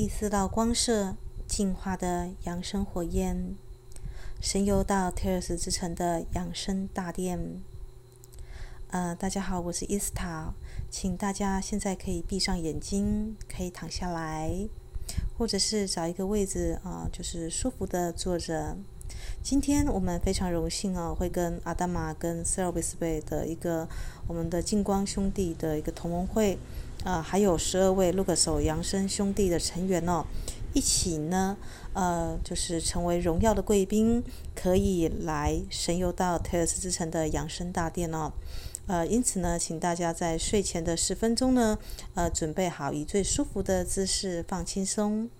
第四道光射进化的扬升火焰，神游到忒尔斯之城的养生大殿。呃，大家好，我是伊斯塔，请大家现在可以闭上眼睛，可以躺下来，或者是找一个位置啊，就是舒服的坐着。今天我们非常荣幸啊，会跟阿达玛跟塞尔维斯贝的一个我们的净光兄弟的一个同盟会，呃，还有十二位卢克索扬升兄弟的成员哦，一起呢，呃，就是成为荣耀的贵宾，可以来神游到泰尔斯之城的扬升大殿哦。呃，因此呢，请大家在睡前的十分钟呢，呃，准备好以最舒服的姿势放轻松。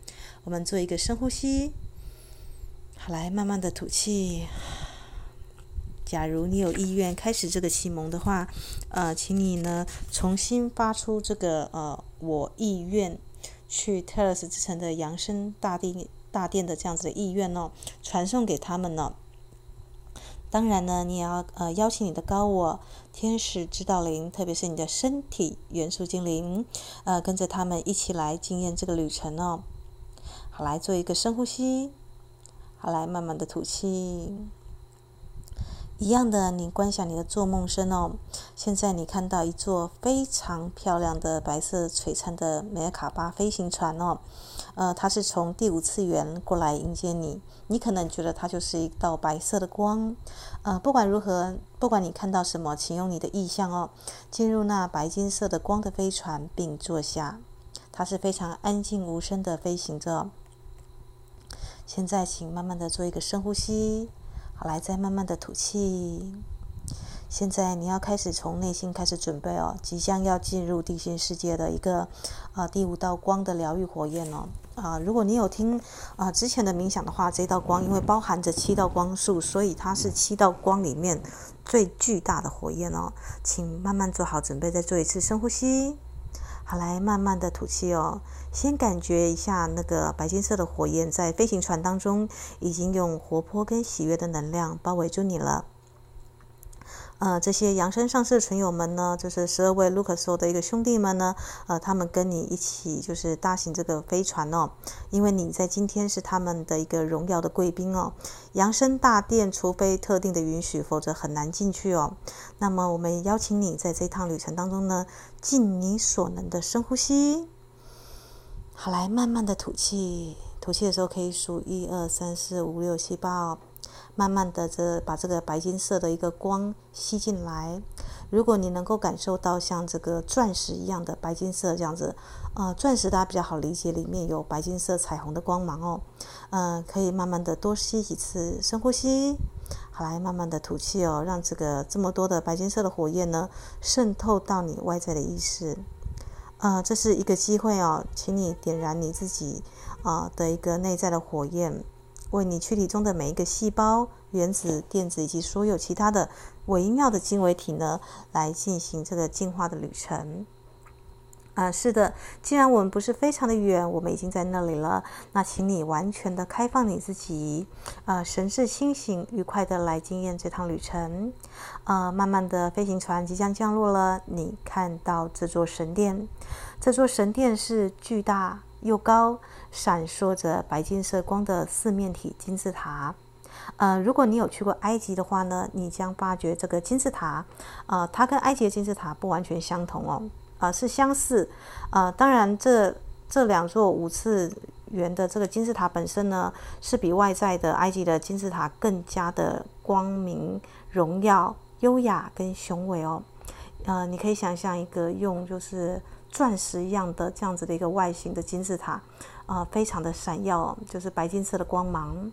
我们做一个深呼吸，好，来慢慢的吐气。假如你有意愿开始这个启蒙的话，呃，请你呢重新发出这个呃我意愿去忒尔斯之城的扬声大殿大殿的这样子的意愿哦，传送给他们呢。当然呢，你也要呃邀请你的高我、天使、指导灵，特别是你的身体元素精灵，呃，跟着他们一起来经验这个旅程哦。好，来做一个深呼吸，好，来慢慢的吐气。一样的，你观想你的做梦身哦。现在你看到一座非常漂亮的白色璀璨的梅尔卡巴飞行船哦。呃，它是从第五次元过来迎接你。你可能觉得它就是一道白色的光。呃，不管如何，不管你看到什么，请用你的意象哦，进入那白金色的光的飞船并坐下。它是非常安静无声的飞行着。现在，请慢慢的做一个深呼吸。好，来再慢慢的吐气。现在你要开始从内心开始准备哦，即将要进入地心世界的一个、呃、第五道光的疗愈火焰哦。啊、如果你有听啊、之前的冥想的话，这道光因为包含着七道光束，所以它是七道光里面最巨大的火焰哦。请慢慢做好准备，再做一次深呼吸。好，来慢慢的吐气哦。先感觉一下那个白金色的火焰在飞行船当中，已经用活泼跟喜悦的能量包围住你了。呃，这些扬升上师的存有们呢，就是十二位卢克索的一个兄弟们呢，呃，他们跟你一起就是搭乘这个飞船哦，因为你在今天是他们的一个荣耀的贵宾哦。扬升大殿，除非特定的允许，否则很难进去哦。那么，我们邀请你在这趟旅程当中呢，尽你所能的深呼吸，好，来慢慢的吐气，吐气的时候可以数一二三四五六七八哦。慢慢的，这把这个白金色的一个光吸进来。如果你能够感受到像这个钻石一样的白金色这样子，呃，钻石大家比较好理解，里面有白金色彩虹的光芒哦。嗯、可以慢慢的多吸几次深呼吸，好，来慢慢的吐气哦，让这个这么多的白金色的火焰呢渗透到你外在的意识。呃，这是一个机会哦，请你点燃你自己啊、的一个内在的火焰。为你躯体中的每一个细胞、原子、电子以及所有其他的微妙的经纬体呢，来进行这个进化的旅程。啊、是的，既然我们不是非常的远，我们已经在那里了，那请你完全的开放你自己，啊、神志清醒、愉快的来经验这趟旅程。啊、呃，慢慢的飞行船即将降落了，你看到这座神殿，这座神殿是巨大又高。闪烁着白金色光的四面体金字塔，呃，如果你有去过埃及的话呢，你将发觉这个金字塔，呃，它跟埃及的金字塔不完全相同哦，呃，是相似，呃，当然这这两座五次元的这个金字塔本身呢，是比外在的埃及的金字塔更加的光明、荣耀、优雅跟雄伟哦，呃，你可以想象一个用就是钻石一样的这样子的一个外形的金字塔。啊、呃，非常的闪耀，就是白金色的光芒。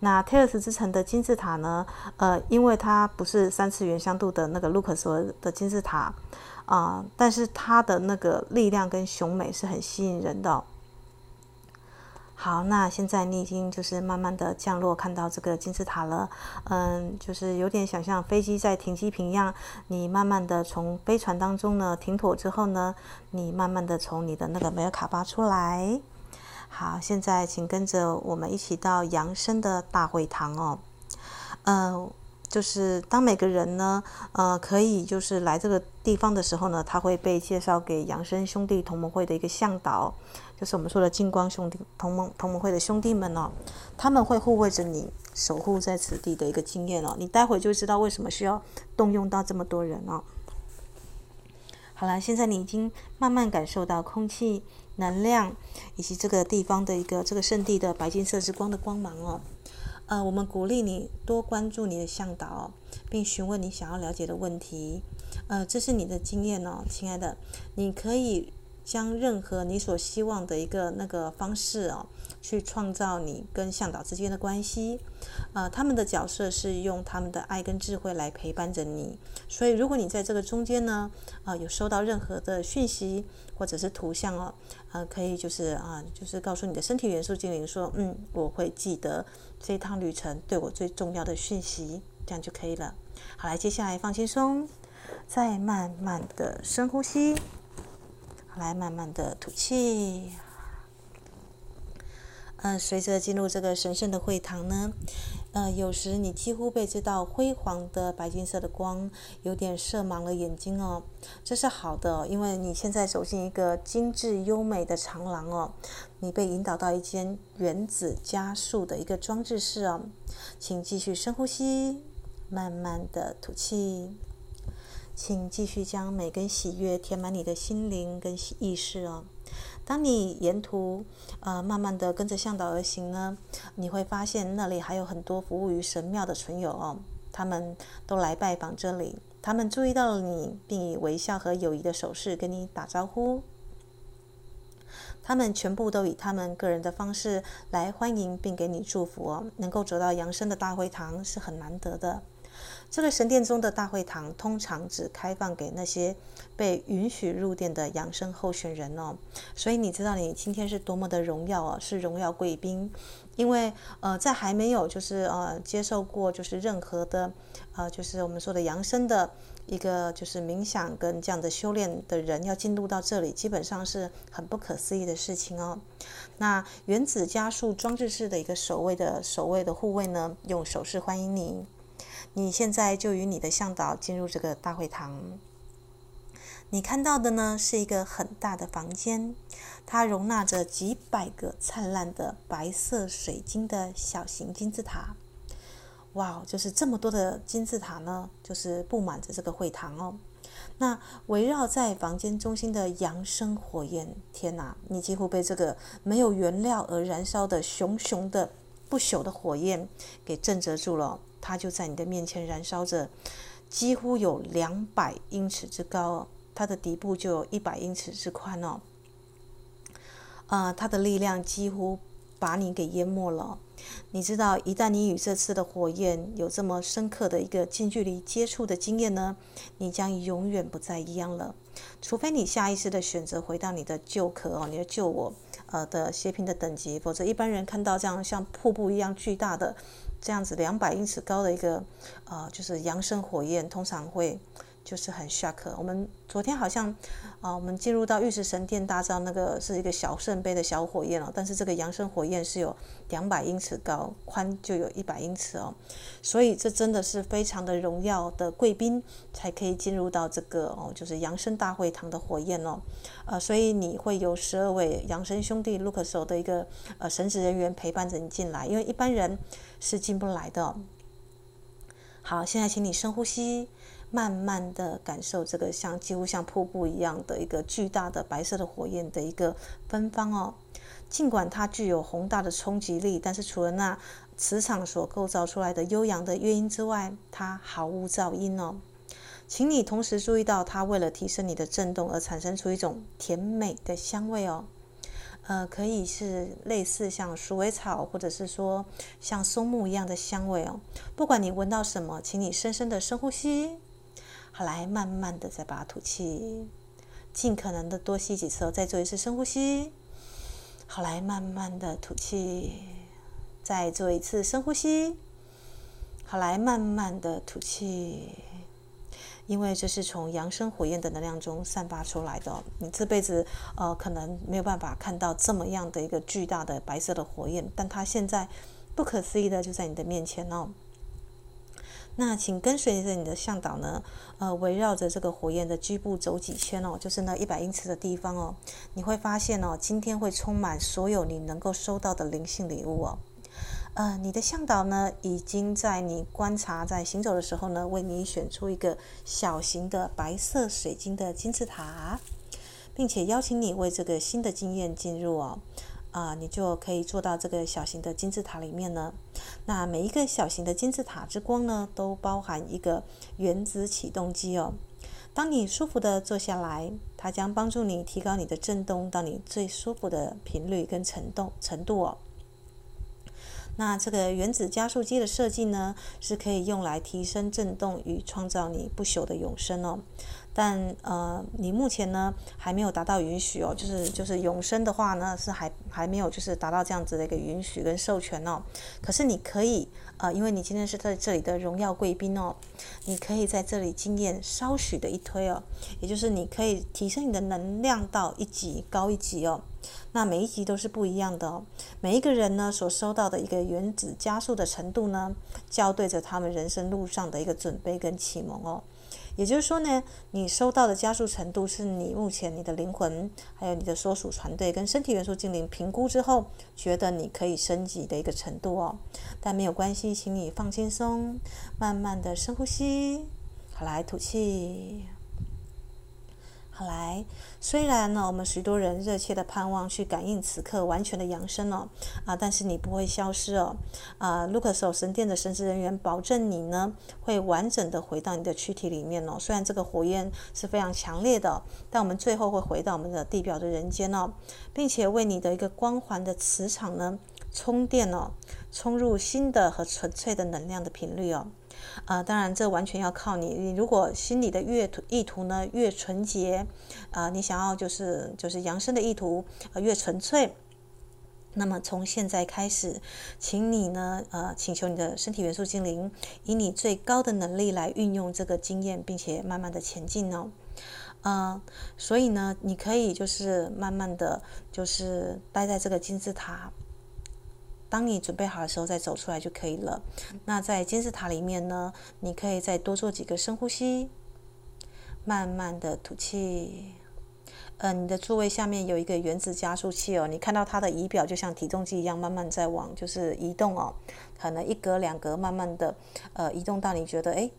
那忒尔斯之城的金字塔呢？呃，因为它不是三次元相度的那个卢克索的金字塔啊、但是它的那个力量跟雄美是很吸引人的、好，那现在你已经就是慢慢的降落，看到这个金字塔了。嗯，就是有点想象飞机在停机坪一样，你慢慢的从飞船当中呢停妥之后呢，你慢慢的从你的那个梅尔卡巴出来。好，现在请跟着我们一起到扬升的大会堂哦。呃，就是当每个人呢，呃，可以就是来这个地方的时候呢，他会被介绍给扬生兄弟同盟会的一个向导，就是我们说的金光兄弟同盟同盟会的兄弟们哦，他们会护卫着你，守护在此地的一个经验哦，你待会就知道为什么需要动用到这么多人哦。好了，现在你已经慢慢感受到空气、能量以及这个地方的一个这个圣地的白金色之光的光芒哦。呃，我们鼓励你多关注你的向导，并询问你想要了解的问题。呃，这是你的经验哦，亲爱的，你可以将任何你所希望的一个那个方式哦，去创造你跟向导之间的关系。呃，他们的角色是用他们的爱跟智慧来陪伴着你。所以，如果你在这个中间呢，呃，有收到任何的讯息或者是图像哦，呃，可以就是啊，就是告诉你的身体元素精灵说，嗯，我会记得这一趟旅程对我最重要的讯息，这样就可以了。好，来，接下来放轻松，再慢慢的深呼吸。来，慢慢的吐气。嗯、随着进入这个神圣的会堂呢，呃，有时你几乎被这道辉煌的白金色的光有点射盲了眼睛哦。这是好的，因为你现在走进一个精致优美的长廊哦，你被引导到一间原子加速的一个装置室哦。请继续深呼吸，慢慢的吐气。请继续将美跟喜悦填满你的心灵跟意识哦。当你沿途呃慢慢的跟着向导而行呢，你会发现那里还有很多服务于神庙的存有哦。他们都来拜访这里，他们注意到了你，并以微笑和友谊的手势跟你打招呼。他们全部都以他们个人的方式来欢迎并给你祝福哦。能够走到扬升的大会堂是很难得的。这个神殿中的大会堂通常只开放给那些被允许入殿的扬升候选人哦，所以你知道你今天是多么的荣耀哦，是荣耀贵宾，因为呃，在还没有就是呃接受过就是任何的呃就是我们说的扬升的一个就是冥想跟这样的修炼的人要进入到这里，基本上是很不可思议的事情哦。那原子加速装置室的一个守卫的守卫的护卫呢，用手势欢迎你。你现在就与你的向导进入这个大会堂。你看到的呢，是一个很大的房间，它容纳着几百个灿烂的白色水晶的小型金字塔。哇，就是这么多的金字塔呢，就是布满着这个会堂哦。那围绕在房间中心的扬升火焰，天哪，你几乎被这个没有原料而燃烧的熊熊的不朽的火焰给震慑住了。它就在你的面前燃烧着，几乎有两百英尺之高，它的底部就有一百英尺之宽哦。呃，它的力量几乎把你给淹没了。你知道，一旦你与这次的火焰有这么深刻的一个近距离接触的经验呢，你将永远不再一样了。除非你下意识的选择回到你的旧壳哦，你的旧我呃的协平的等级，否则一般人看到这样像瀑布一样巨大的。这样子两百英尺高的一个，呃，就是扬升火焰，通常会就是很 shock。我们昨天好像，啊、我们进入到玉石神殿大召，那个是一个小圣杯的小火焰哦，但是这个扬升火焰是有两百英尺高，宽就有一百英尺哦，所以这真的是非常的荣耀的贵宾才可以进入到这个哦，就是扬升大会堂的火焰哦，呃，所以你会有十二位扬升兄弟 Luxor 的一个呃神职人员陪伴着你进来，因为一般人。是进不来的。好，现在请你深呼吸，慢慢的感受这个像几乎像瀑布一样的一个巨大的白色的火焰的一个芬芳哦。尽管它具有宏大的冲击力，但是除了那磁场所构造出来的悠扬的乐音之外，它毫无噪音哦。请你同时注意到，它为了提升你的震动而产生出一种甜美的香味哦。呃，可以是类似像鼠尾草，或者是说像松木一样的香味哦。不管你闻到什么，请你深深的深呼吸，好，来慢慢的再把它吐气，尽可能的多吸几次哦。再做一次深呼吸，好，来慢慢的吐气，再做一次深呼吸，好，来慢慢的吐气。因为这是从扬生火焰的能量中散发出来的，你这辈子呃可能没有办法看到这么样的一个巨大的白色的火焰，但它现在不可思议的就在你的面前哦。那请跟随着你的向导呢，呃，围绕着这个火焰的基部走几圈哦，就是那一百英尺的地方哦，你会发现哦，今天会充满所有你能够收到的灵性礼物哦。呃，你的向导呢，已经在你观察在行走的时候呢，为你选出一个小型的白色水晶的金字塔，并且邀请你为这个新的经验进入哦。啊，你就可以坐到这个小型的金字塔里面呢。那每一个小型的金字塔之光呢，都包含一个原子启动机哦。当你舒服的坐下来，它将帮助你提高你的振动到你最舒服的频率跟程度程度哦。那这个原子加速机的设计呢，是可以用来提升振动与创造你不朽的永生哦。但呃，你目前呢还没有达到允许哦，就是就是永生的话呢是还还没有就是达到这样子的一个允许跟授权哦。可是你可以呃，因为你今天是在这里的荣耀贵宾哦，你可以在这里经验稍许的一推哦，也就是你可以提升你的能量到一级高一级哦。那每一级都是不一样的哦，每一个人呢所收到的一个原子加速的程度呢，校对着他们人生路上的一个准备跟启蒙哦。也就是说呢，你收到的加速程度是你目前你的灵魂，还有你的所属团队跟身体元素精灵评估之后，觉得你可以升级的一个程度哦。但没有关系，请你放轻松，慢慢的深呼吸，好，来吐气。好来，虽然呢，我们许多人热切的盼望去感应此刻完全的扬升哦，啊，但是你不会消失哦，啊，卢克索神殿的神职人员保证你呢会完整的回到你的躯体里面哦。虽然这个火焰是非常强烈的，但我们最后会回到我们的地表的人间哦，并且为你的一个光环的磁场呢充电哦，充入新的和纯粹的能量的频率哦。啊、当然，这完全要靠你。你如果心里的越意图呢越纯洁，啊、你想要就是就是扬升的意图呃越纯粹，那么从现在开始，请你呢呃请求你的身体元素精灵，以你最高的能力来运用这个经验，并且慢慢的前进哦。呃，所以呢，你可以就是慢慢的就是待在这个金字塔。当你准备好的时候，再走出来就可以了。那在金字塔里面呢，你可以再多做几个深呼吸，慢慢的吐气。呃，你的座位下面有一个原子加速器哦，你看到它的仪表就像体重计一样，慢慢在往就是移动哦，可能一格两格慢慢的呃移动到你觉得诶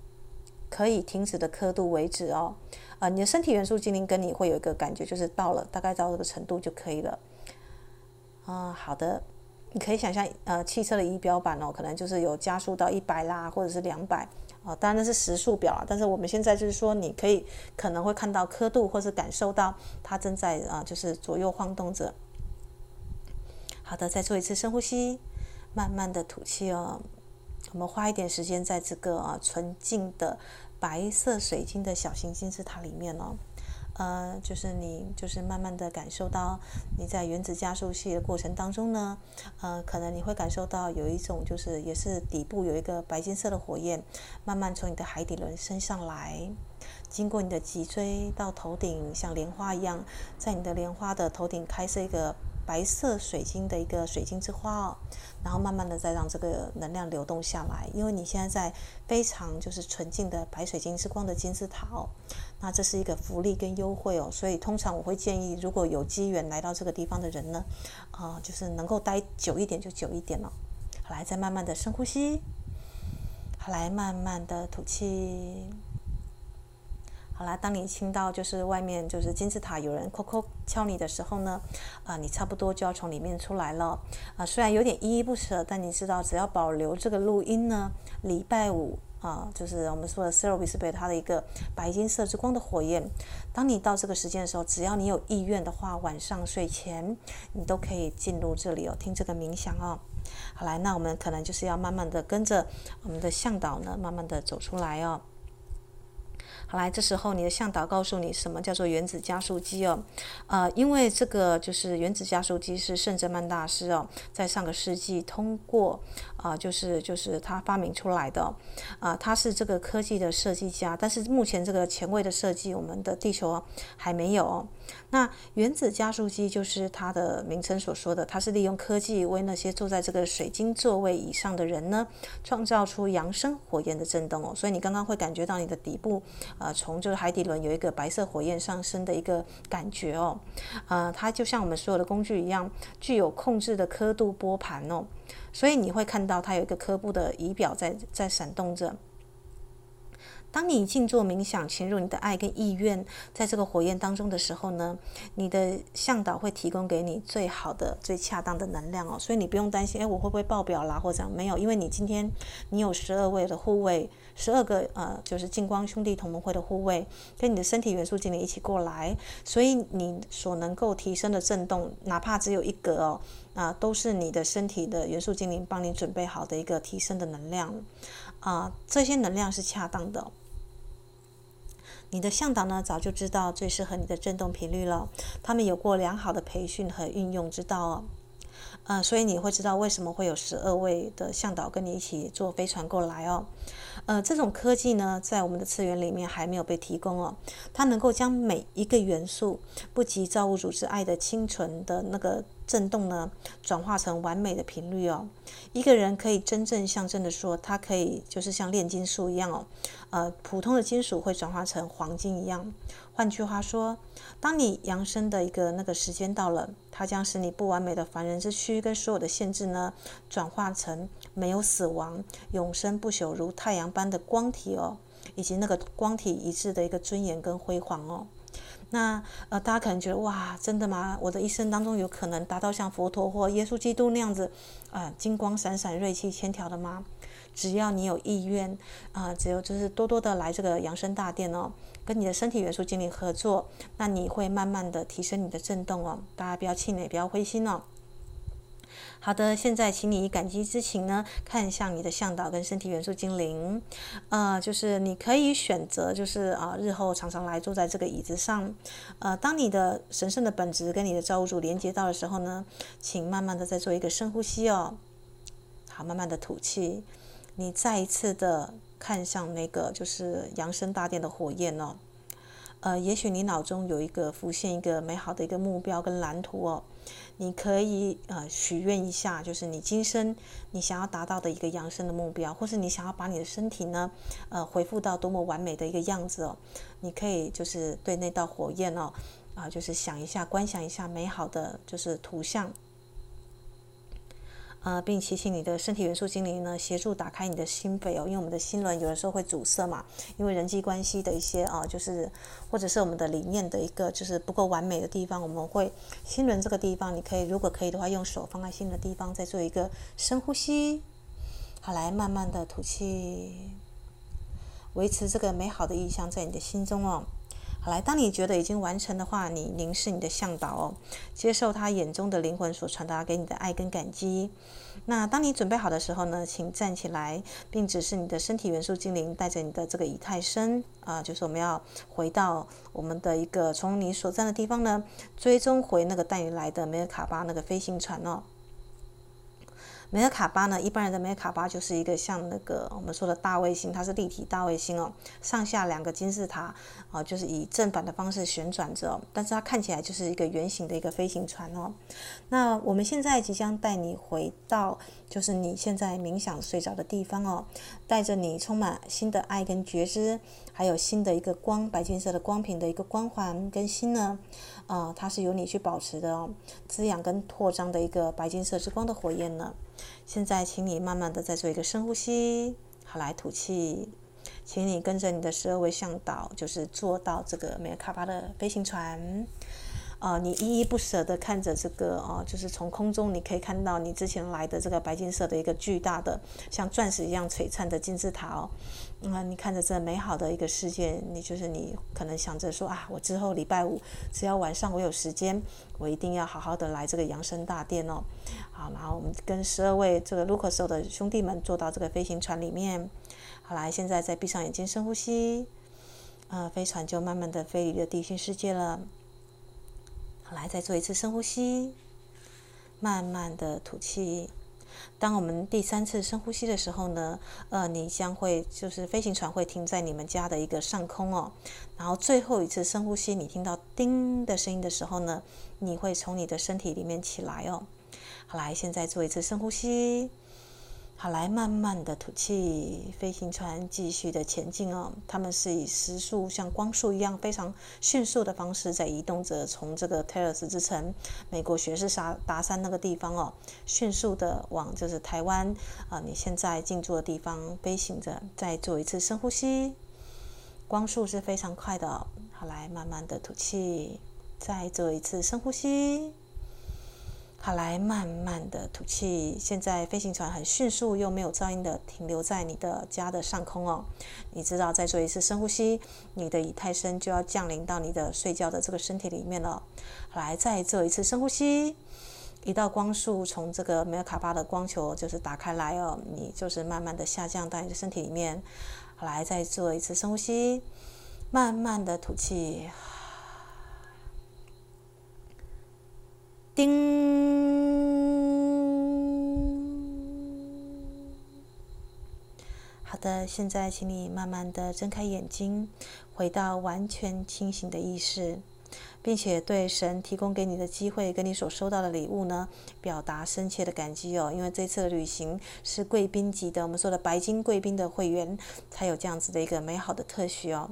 可以停止的刻度为止哦。呃，你的身体元素精灵跟你会有一个感觉，就是到了大概到这个程度就可以了。啊、好的。你可以想象，呃，汽车的仪表板哦，可能就是有加速到一百啦，或者是两百，哦，当然那是时速表啊。但是我们现在就是说，你可以可能会看到刻度，或是感受到它正在啊、就是左右晃动着。好的，再做一次深呼吸，慢慢的吐气哦。我们花一点时间在这个啊纯净的白色水晶的小型金字塔里面哦。呃，就是你，就是慢慢的感受到你在原子加速器的过程当中呢，呃，可能你会感受到有一种，就是也是底部有一个白金色的火焰，慢慢从你的海底轮升上来，经过你的脊椎到头顶，像莲花一样，在你的莲花的头顶开设一个。白色水晶的一个水晶之花哦，然后慢慢的再让这个能量流动下来，因为你现在在非常就是纯净的白水晶之光的金字塔哦，那这是一个福利跟优惠哦，所以通常我会建议，如果有机缘来到这个地方的人呢，啊、就是能够待久一点就久一点了。好，来，再慢慢的深呼吸，好，来慢慢的吐气。好啦，当你听到就是外面就是金字塔有人叩叩敲你的时候呢，啊、你差不多就要从里面出来了。啊、虽然有点依依不舍，但你知道，只要保留这个录音呢，礼拜五啊、就是我们说的 Cerebus 它的一个白金色之光的火焰。当你到这个时间的时候，只要你有意愿的话，晚上睡前你都可以进入这里哦，听这个冥想哦。好来，那我们可能就是要慢慢的跟着我们的向导呢，慢慢的走出来哦。好来，这时候你的向导告诉你什么叫做原子加速机哦，呃，因为这个就是原子加速机是圣哲曼大师哦，在上个世纪通过啊、就是就是他发明出来的啊、他是这个科技的设计家，但是目前这个前卫的设计，我们的地球还没有那原子加速机就是它的名称所说的，它是利用科技为那些坐在这个水晶座位以上的人呢，创造出扬升火焰的震动哦。所以你刚刚会感觉到你的底部，呃，从这个海底轮有一个白色火焰上升的一个感觉哦。呃，它就像我们所有的工具一样，具有控制的刻度拨盘哦。所以你会看到它有一个刻度的仪表在在闪动着。当你静坐冥想，潜入你的爱跟意愿，在这个火焰当中的时候呢，你的向导会提供给你最好的、最恰当的能量哦。所以你不用担心，哎，我会不会爆表啦，或者没有，因为你今天你有十二位的护卫，十二个呃，就是净光兄弟同盟会的护卫，跟你的身体元素精灵一起过来，所以你所能够提升的震动，哪怕只有一格哦，啊、都是你的身体的元素精灵帮你准备好的一个提升的能量，啊、这些能量是恰当的。你的向导呢，早就知道最适合你的振动频率了。他们有过良好的培训和运用之道哦。呃，所以你会知道为什么会有十二位的向导跟你一起坐飞船过来哦。呃，这种科技呢，在我们的次元里面还没有被提供哦。它能够将每一个元素，不及造物主之爱的清纯的那个。震动呢，转化成完美的频率哦。一个人可以真正象征的说，他可以就是像炼金术一样哦。呃，普通的金属会转化成黄金一样。换句话说，当你扬升的一个那个时间到了，它将使你不完美的凡人之躯跟所有的限制呢，转化成没有死亡、永生不朽如太阳般的光体哦，以及那个光体一致的一个尊严跟辉煌哦。那呃，大家可能觉得哇，真的吗？我的一生当中有可能达到像佛陀或耶稣基督那样子，啊、呃，金光闪闪、锐气千条的吗？只要你有意愿，啊、只有就是多多的来这个养生大殿哦，跟你的身体元素精灵合作，那你会慢慢的提升你的振动哦。大家不要气馁，不要灰心哦。好的，现在请你以感激之情呢，看向你的向导跟身体元素精灵，呃，就是你可以选择，就是啊、日后常常来坐在这个椅子上，呃，当你的神圣的本质跟你的造物主连接到的时候呢，请慢慢的再做一个深呼吸哦，好，慢慢的吐气，你再一次的看向那个就是扬升大殿的火焰哦，呃，也许你脑中有一个浮现一个美好的一个目标跟蓝图哦。你可以呃许愿一下，就是你今生你想要达到的一个扬升的目标，或是你想要把你的身体呢，呃恢复到多么完美的一个样子哦。你可以就是对那道火焰哦，啊、就是想一下，观想一下美好的就是图像。呃，并祈请你的身体元素精灵呢，协助打开你的心扉哦，因为我们的心轮有的时候会阻塞嘛，因为人际关系的一些啊、就是或者是我们的理念的一个就是不够完美的地方，我们会心轮这个地方，你可以如果可以的话，用手放在心的地方，再做一个深呼吸，好，来慢慢的吐气，维持这个美好的意象在你的心中哦。来，当你觉得已经完成的话，你凝视你的向导哦，接受他眼中的灵魂所传达给你的爱跟感激。那当你准备好的时候呢，请站起来，并指示你的身体元素精灵带着你的这个以太身啊，就是我们要回到我们的一个从你所站的地方呢，追踪回那个带你来的梅尔卡巴那个飞行船哦。梅尔卡巴呢，一般人的梅尔卡巴就是一个像那个我们说的大卫星，它是立体大卫星哦，上下两个金字塔啊，就是以正反的方式旋转着，但是它看起来就是一个圆形的一个飞行船哦。那我们现在即将带你回到，就是你现在冥想睡着的地方哦，带着你充满新的爱跟觉知，还有新的一个光，白金色的光频的一个光环跟心呢，啊、它是由你去保持的哦，滋养跟扩张的一个白金色之光的火焰呢。现在，请你慢慢的再做一个深呼吸，好，来吐气，请你跟着你的十二位向导，就是坐到这个梅尔卡巴的飞行船。啊、你依依不舍地看着这个啊、呃，就是从空中你可以看到你之前来的这个白金色的一个巨大的像钻石一样璀璨的金字塔哦。啊、呃，你看着这美好的一个世界，你就是你可能想着说啊，我之后礼拜五只要晚上我有时间，我一定要好好的来这个扬升大殿哦。好，然后我们跟十二位这个卢克索的兄弟们坐到这个飞行船里面。好，来，现在再闭上眼睛深呼吸，呃，飞船就慢慢的飞离了地心世界了。来，再做一次深呼吸，慢慢的吐气。当我们第三次深呼吸的时候呢，呃，你将会就是飞行船会停在你们家的一个上空哦。然后最后一次深呼吸，你听到叮的声音的时候呢，你会从你的身体里面起来哦。好，来，现在做一次深呼吸。好，来慢慢的吐气，飞行船继续的前进哦。他们是以时速像光速一样非常迅速的方式在移动着，从这个泰尔斯之城，美国学士沙达山那个地方哦，迅速的往就是台湾啊，你现在进驻的地方飞行着。再做一次深呼吸，光速是非常快的。好，来慢慢的吐气，再做一次深呼吸。好，来慢慢的吐气。现在飞行船很迅速又没有噪音的停留在你的家的上空哦。你知道，再做一次深呼吸，你的以太身就要降临到你的睡觉的这个身体里面了。来再做一次深呼吸，一道光束从这个梅尔卡巴的光球就是打开来哦，你就是慢慢的下降到你的身体里面。来再做一次深呼吸，慢慢的吐气。叮。好的，现在请你慢慢的睁开眼睛，回到完全清醒的意识，并且对神提供给你的机会，跟你所收到的礼物呢，表达深切的感激哦。因为这次的旅行是贵宾级的，我们说的白金贵宾的会员才有这样子的一个美好的特许哦。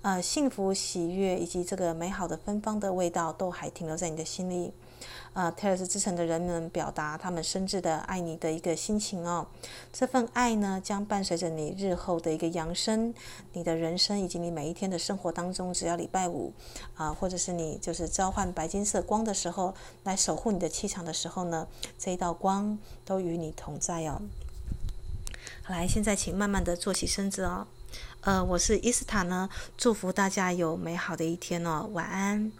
呃，幸福、喜悦以及这个美好的芬芳的味道都还停留在你的心里。呃，泰尔斯之城的人们表达他们深挚的爱你的一个心情哦。这份爱呢，将伴随着你日后的一个扬升，你的人生以及你每一天的生活当中。只要礼拜五啊、或者是你就是召唤白金色光的时候，来守护你的气场的时候呢，这一道光都与你同在哦。来，现在请慢慢的坐起身子哦。呃，我是伊斯塔呢，祝福大家有美好的一天哦，晚安。